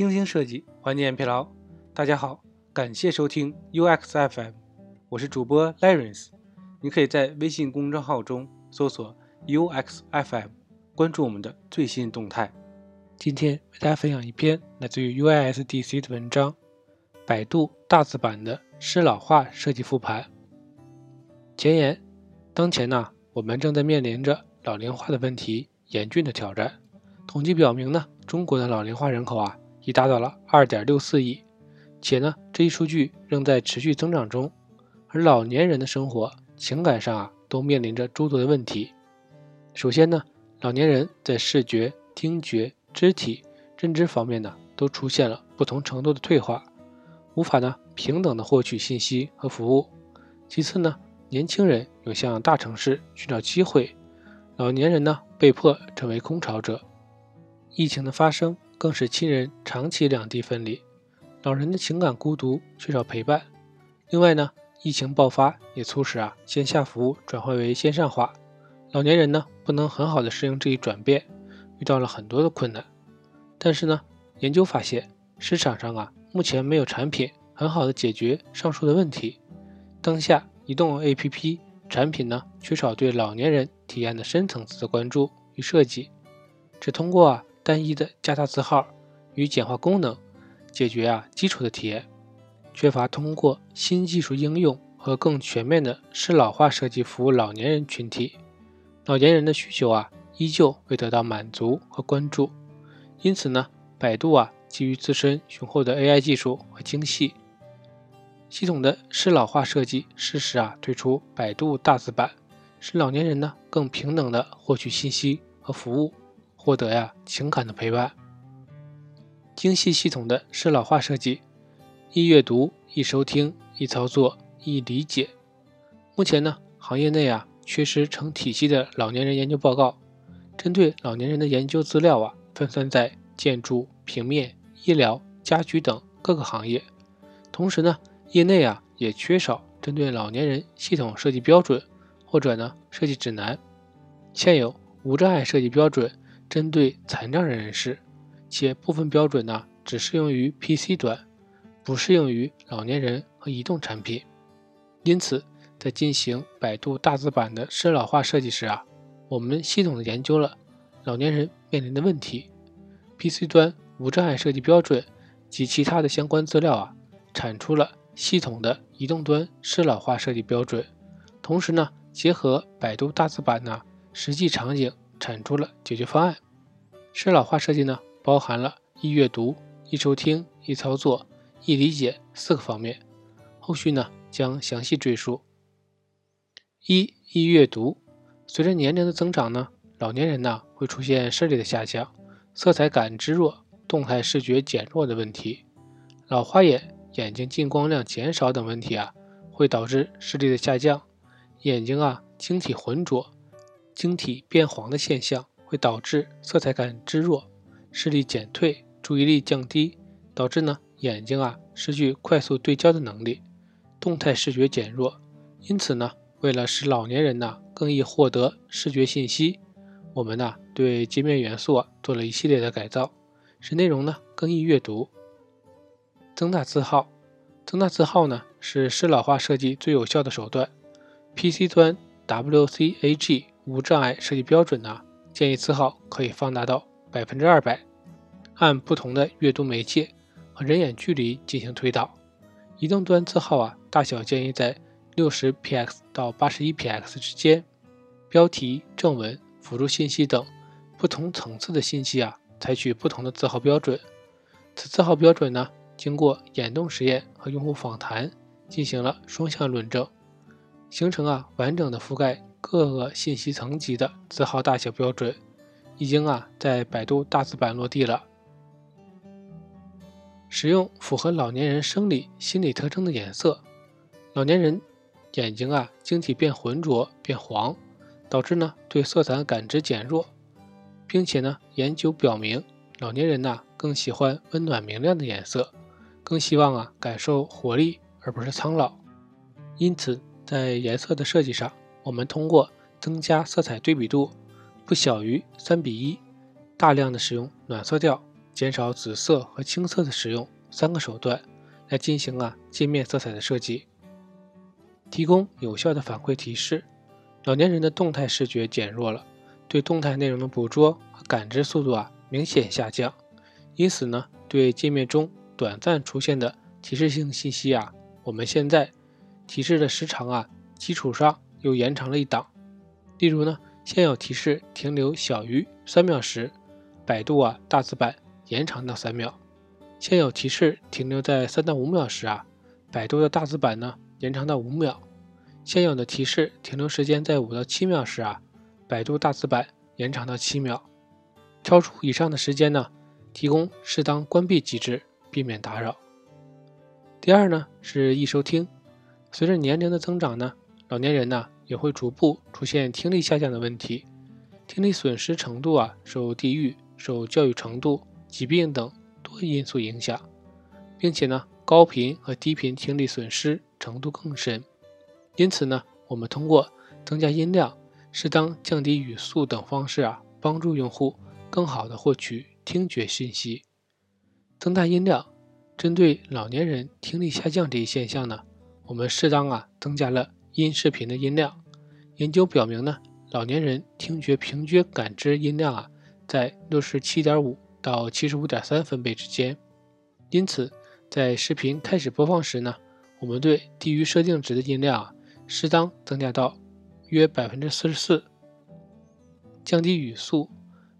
精心设计，缓解疲劳。大家好，感谢收听 UX FM，我是主播 Larence。你可以在微信公众号中搜索 UX FM，关注我们的最新动态。今天为大家分享一篇来自于 UISDC 的文章：百度大字版的适老化设计复盘。前言：当前呢，我们正在面临着老龄化的问题严峻的挑战。统计表明呢，中国的老龄化人口啊，已达到了二点六四亿，且呢，这一数据仍在持续增长中。而老年人的生活、情感上啊，都面临着诸多的问题。首先呢，老年人在视觉、听觉、肢体、认知方面呢，都出现了不同程度的退化，无法呢平等的获取信息和服务。其次呢，年轻人涌向大城市寻找机会，老年人呢被迫成为空巢者。疫情的发生更使亲人长期两地分离，老人的情感孤独，缺少陪伴。另外呢，疫情爆发也促使啊线下服务转换为线上化，老年人呢不能很好的适应这一转变，遇到了很多的困难。但是呢，研究发现市场上啊目前没有产品很好的解决上述的问题。当下移动 APP 产品呢缺少对老年人体验的深层次的关注与设计，只通过啊。单一的加大字号与简化功能，解决啊基础的体验，缺乏通过新技术应用和更全面的适老化设计服务老年人群体。老年人的需求啊依旧未得到满足和关注。因此呢，百度啊基于自身雄厚的 AI 技术和精细系统的适老化设计，适时啊推出百度大字版，使老年人呢更平等的获取信息和服务。获得呀情感的陪伴，精细系统的适老化设计，易阅读、易收听、易操作、易理解。目前呢，行业内啊缺失成体系的老年人研究报告，针对老年人的研究资料啊分散在建筑、平面、医疗、家居等各个行业。同时呢，业内啊也缺少针对老年人系统设计标准或者呢设计指南。现有无障碍设计标准。针对残障人士，且部分标准呢只适用于 PC 端，不适用于老年人和移动产品。因此，在进行百度大字版的适老化设计时啊，我们系统的研究了老年人面临的问题，PC 端无障碍设计标准及其他的相关资料啊，产出了系统的移动端适老化设计标准。同时呢，结合百度大字版呢实际场景。产出了解决方案。适老化设计呢，包含了易阅读、易收听、易操作、易理解四个方面。后续呢，将详细赘述。一、易阅读。随着年龄的增长呢，老年人呢会出现视力的下降、色彩感知弱、动态视觉减弱的问题。老花眼、眼睛进光量减少等问题啊，会导致视力的下降，眼睛啊晶体浑浊。晶体变黄的现象会导致色彩感知弱、视力减退、注意力降低，导致呢眼睛啊失去快速对焦的能力，动态视觉减弱。因此呢，为了使老年人呢更易获得视觉信息，我们呢对界面元素啊做了一系列的改造，使内容呢更易阅读。增大字号，增大字号呢是适老化设计最有效的手段。PC 端 WCAG。无障碍设计标准呢，建议字号可以放大到百分之二百，按不同的阅读媒介和人眼距离进行推导。移动端字号啊，大小建议在六十 px 到八十一 px 之间。标题、正文、辅助信息等不同层次的信息啊，采取不同的字号标准。此字号标准呢，经过眼动实验和用户访谈进行了双向论证，形成啊完整的覆盖。各个信息层级的字号大小标准已经啊在百度大字版落地了。使用符合老年人生理心理特征的颜色。老年人眼睛啊晶体变浑浊变黄，导致呢对色彩感知减弱，并且呢研究表明老年人呐更喜欢温暖明亮的颜色，更希望啊感受活力而不是苍老。因此在颜色的设计上。我们通过增加色彩对比度不小于三比一，大量的使用暖色调，减少紫色和青色的使用三个手段来进行啊界面色彩的设计，提供有效的反馈提示。老年人的动态视觉减弱了，对动态内容的捕捉和感知速度啊明显下降，因此呢，对界面中短暂出现的提示性信息啊，我们现在提示的时长啊基础上又延长了一档。例如呢，现有提示停留小于三秒时，百度啊大字版延长到三秒；现有提示停留在三到五秒时啊，百度的大字版呢延长到五秒。现有的提示停留时间在五到七秒时啊，百度大字版延长到七秒。超出以上的时间呢，提供适当关闭机制，避免打扰。第二呢是易收听，随着年龄的增长呢，老年人呢也会逐步出现听力下降的问题。听力损失程度啊，受地域、受教育程度、疾病等多因素影响，并且呢，高频和低频听力损失程度更深。因此呢，我们通过增加音量、适当降低语速等方式啊，帮助用户更好的获取听觉信息。增大音量，针对老年人听力下降这一现象呢，我们适当啊增加了音视频的音量。研究表明呢，老年人听觉平均感知音量啊在六十七点五到七十五点三分贝之间。因此，在视频开始播放时呢，我们对低于设定值的音量啊。适当增加到约百分之四十四，降低语速。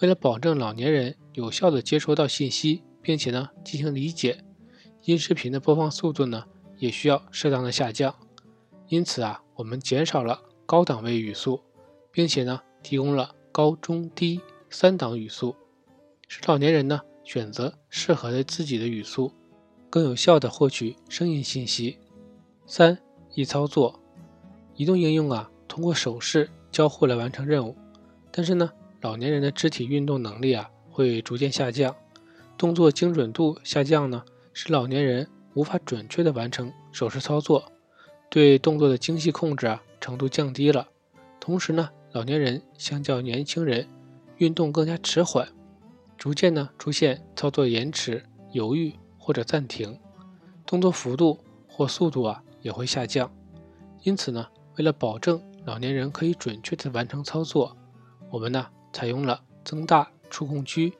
为了保证老年人有效的接收到信息，并且呢进行理解，音视频的播放速度呢也需要适当的下降。因此啊，我们减少了高档位语速，并且呢提供了高中低三档语速，使老年人呢选择适合的自己的语速，更有效的获取声音信息。三易操作。移动应用啊，通过手势交互来完成任务，但是呢，老年人的肢体运动能力啊会逐渐下降，动作精准度下降呢，使老年人无法准确的完成手势操作，对动作的精细控制啊程度降低了。同时呢，老年人相较年轻人运动更加迟缓，逐渐呢出现操作延迟、犹豫或者暂停，动作幅度或速度啊也会下降。因此呢。为了保证老年人可以准确地完成操作，我们呢采用了增大触控区、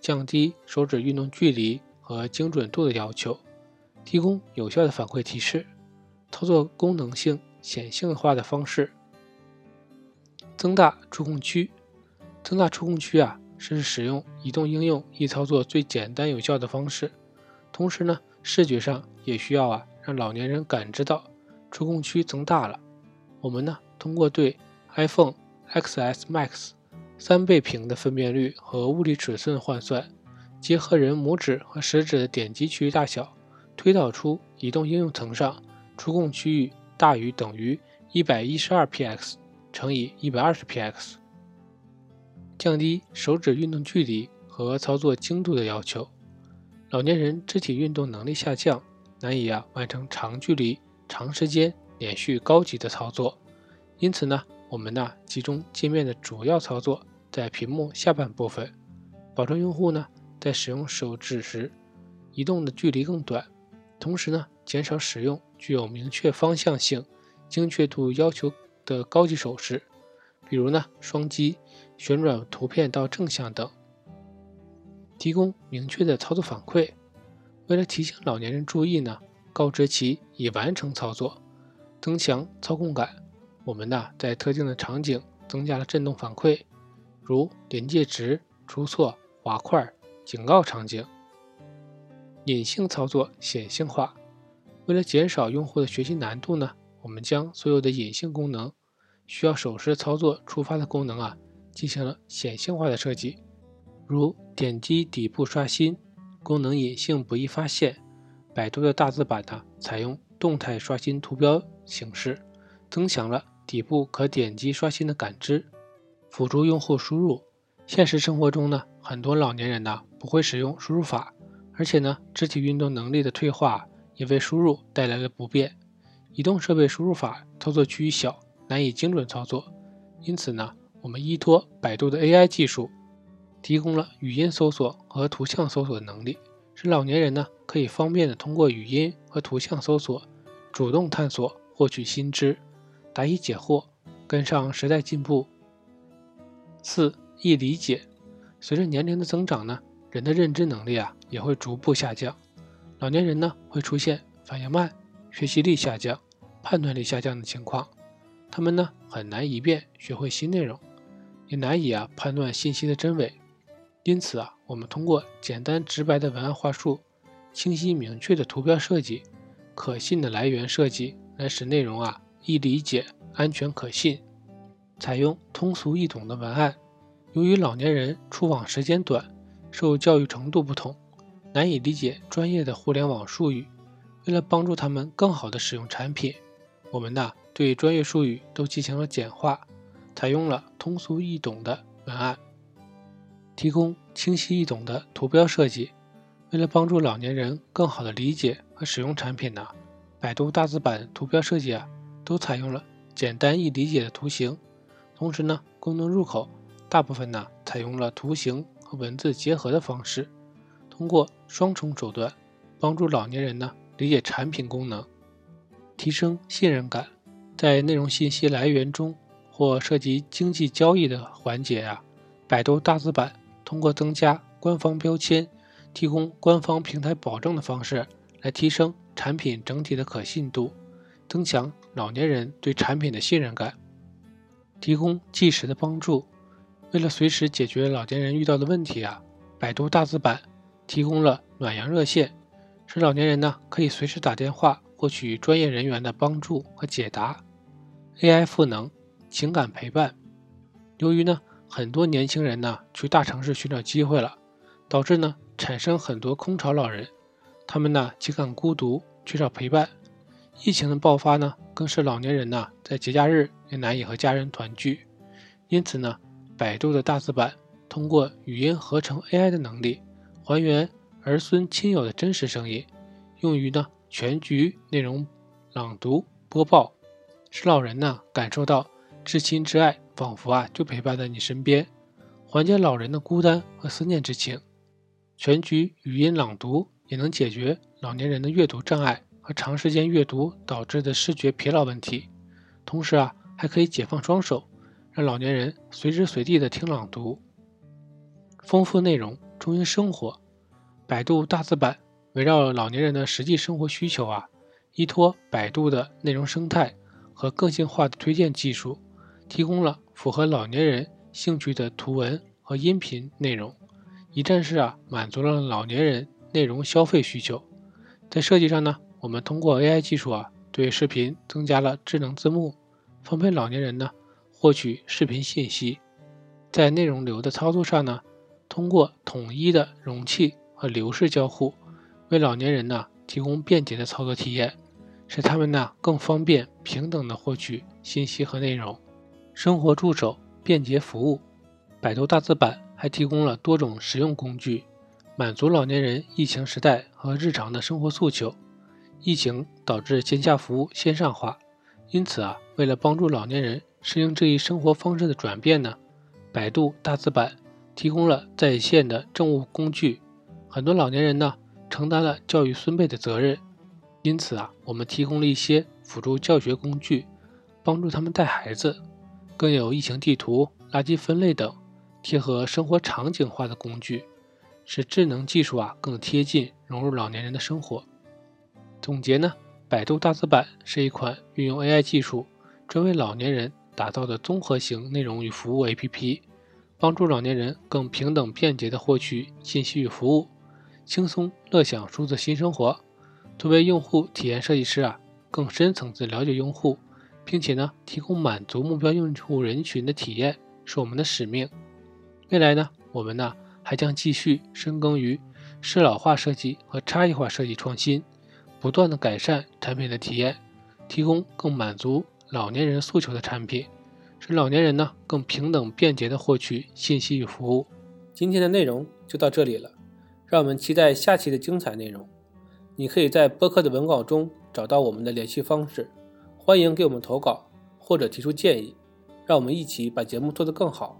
降低手指运动距离和精准度的要求，提供有效的反馈提示，操作功能性显性化的方式。增大触控区，增大触控区啊是使用移动应用易操作最简单有效的方式，同时呢视觉上也需要啊让老年人感知到触控区增大了。我们呢，通过对 iPhone XS Max 三倍屏的分辨率和物理尺寸换算，结合人拇指和食指的点击区域大小，推导出移动应用层上触控区域大于等于一百一十二 px 乘以一百二十 px，降低手指运动距离和操作精度的要求。老年人肢体运动能力下降，难以啊完成长距离、长时间。连续高级的操作，因此呢，我们呢集中界面的主要操作在屏幕下半部分，保证用户呢在使用手指时移动的距离更短，同时呢减少使用具有明确方向性、精确度要求的高级手势，比如呢双击、旋转图片到正向等，提供明确的操作反馈。为了提醒老年人注意呢，告知其已完成操作。增强操控感，我们呢在特定的场景增加了震动反馈，如临界值、出错、滑块、警告场景。隐性操作显性化，为了减少用户的学习难度呢，我们将所有的隐性功能需要手势操作触发的功能啊进行了显性化的设计，如点击底部刷新功能隐性不易发现。百度的大字版呢采用动态刷新图标。形式增强了底部可点击刷新的感知，辅助用户输入。现实生活中呢，很多老年人呢不会使用输入法，而且呢，肢体运动能力的退化也为输入带来了不便。移动设备输入法操作区域小，难以精准操作，因此呢，我们依托百度的 AI 技术，提供了语音搜索和图像搜索的能力，使老年人呢可以方便的通过语音和图像搜索，主动探索、获取新知，答疑解惑，跟上时代进步。四、易理解。随着年龄的增长呢，人的认知能力啊也会逐步下降，老年人呢会出现反应慢、学习力下降、判断力下降的情况，他们呢很难一遍学会新内容，也难以啊判断信息的真伪。因此啊，我们通过简单直白的文案话术、清晰明确的图标设计、可信的来源设计，来使内容啊易理解、安全可信。采用通俗易懂的文案。由于老年人出网时间短，受教育程度不同，难以理解专业的互联网术语。为了帮助他们更好地使用产品，我们呢对专业术语都进行了简化，采用了通俗易懂的文案，提供清晰易懂的图标设计。为了帮助老年人更好地理解和使用产品呢，百度大字版图标设计啊都采用了简单易理解的图形，同时呢功能入口。大部分呢采用了图形和文字结合的方式，通过双重手段帮助老年人呢理解产品功能，提升信任感。在内容信息来源中或涉及经济交易的环节呀，百度大字版通过增加官方标签、提供官方平台保证的方式来提升产品整体的可信度，增强老年人对产品的信任感，提供即时的帮助。为了随时解决老年人遇到的问题啊，百度大字版提供了暖阳热线，使老年人呢可以随时打电话获取专业人员的帮助和解答。AI 赋能情感陪伴，由于呢很多年轻人呢去大城市寻找机会了，导致呢产生很多空巢老人，他们呢情感孤独，缺少陪伴。疫情的爆发呢，更是老年人呢在节假日也难以和家人团聚，因此呢。百度的大字版通过语音合成 AI 的能力，还原儿孙亲友的真实声音，用于呢全局内容朗读播报，使老人呢感受到至亲至爱，仿佛啊就陪伴在你身边，缓解老人的孤单和思念之情。全局语音朗读也能解决老年人的阅读障碍和长时间阅读导致的视觉疲劳问题，同时啊还可以解放双手。让老年人随时随地的听朗读，丰富内容，忠于生活。百度大字版围绕老年人的实际生活需求啊，依托百度的内容生态和个性化的推荐技术，提供了符合老年人兴趣的图文和音频内容，一站式啊满足了老年人内容消费需求。在设计上呢，我们通过 AI 技术啊，对视频增加了智能字幕，方便老年人呢。获取视频信息，在内容流的操作上呢，通过统一的容器和流式交互，为老年人呢提供便捷的操作体验，使他们呢更方便平等的获取信息和内容。生活助手便捷服务，百度大字版还提供了多种实用工具，满足老年人疫情时代和日常的生活诉求。疫情导致线下服务线上化，因此啊，为了帮助老年人。适应这一生活方式的转变呢，百度大字版提供了在线的政务工具。很多老年人呢承担了教育孙辈的责任，因此啊，我们提供了一些辅助教学工具，帮助他们带孩子。更有疫情地图、垃圾分类等贴合生活场景化的工具，使智能技术啊更贴近融入老年人的生活。总结呢，百度大字版是一款运用 AI 技术专为老年人。打造的综合型内容与服务 APP，帮助老年人更平等便捷地获取信息与服务，轻松乐享数字新生活。作为用户体验设计师啊，更深层次了解用户，并且呢，提供满足目标用户人群的体验，是我们的使命。未来呢，我们呢还将继续深耕于适老化设计和差异化设计创新，不断的改善产品的体验，提供更满足。老年人诉求的产品，使老年人呢更平等便捷的获取信息与服务。今天的内容就到这里了，让我们期待下期的精彩内容。你可以在播客的文稿中找到我们的联系方式，欢迎给我们投稿或者提出建议，让我们一起把节目做得更好。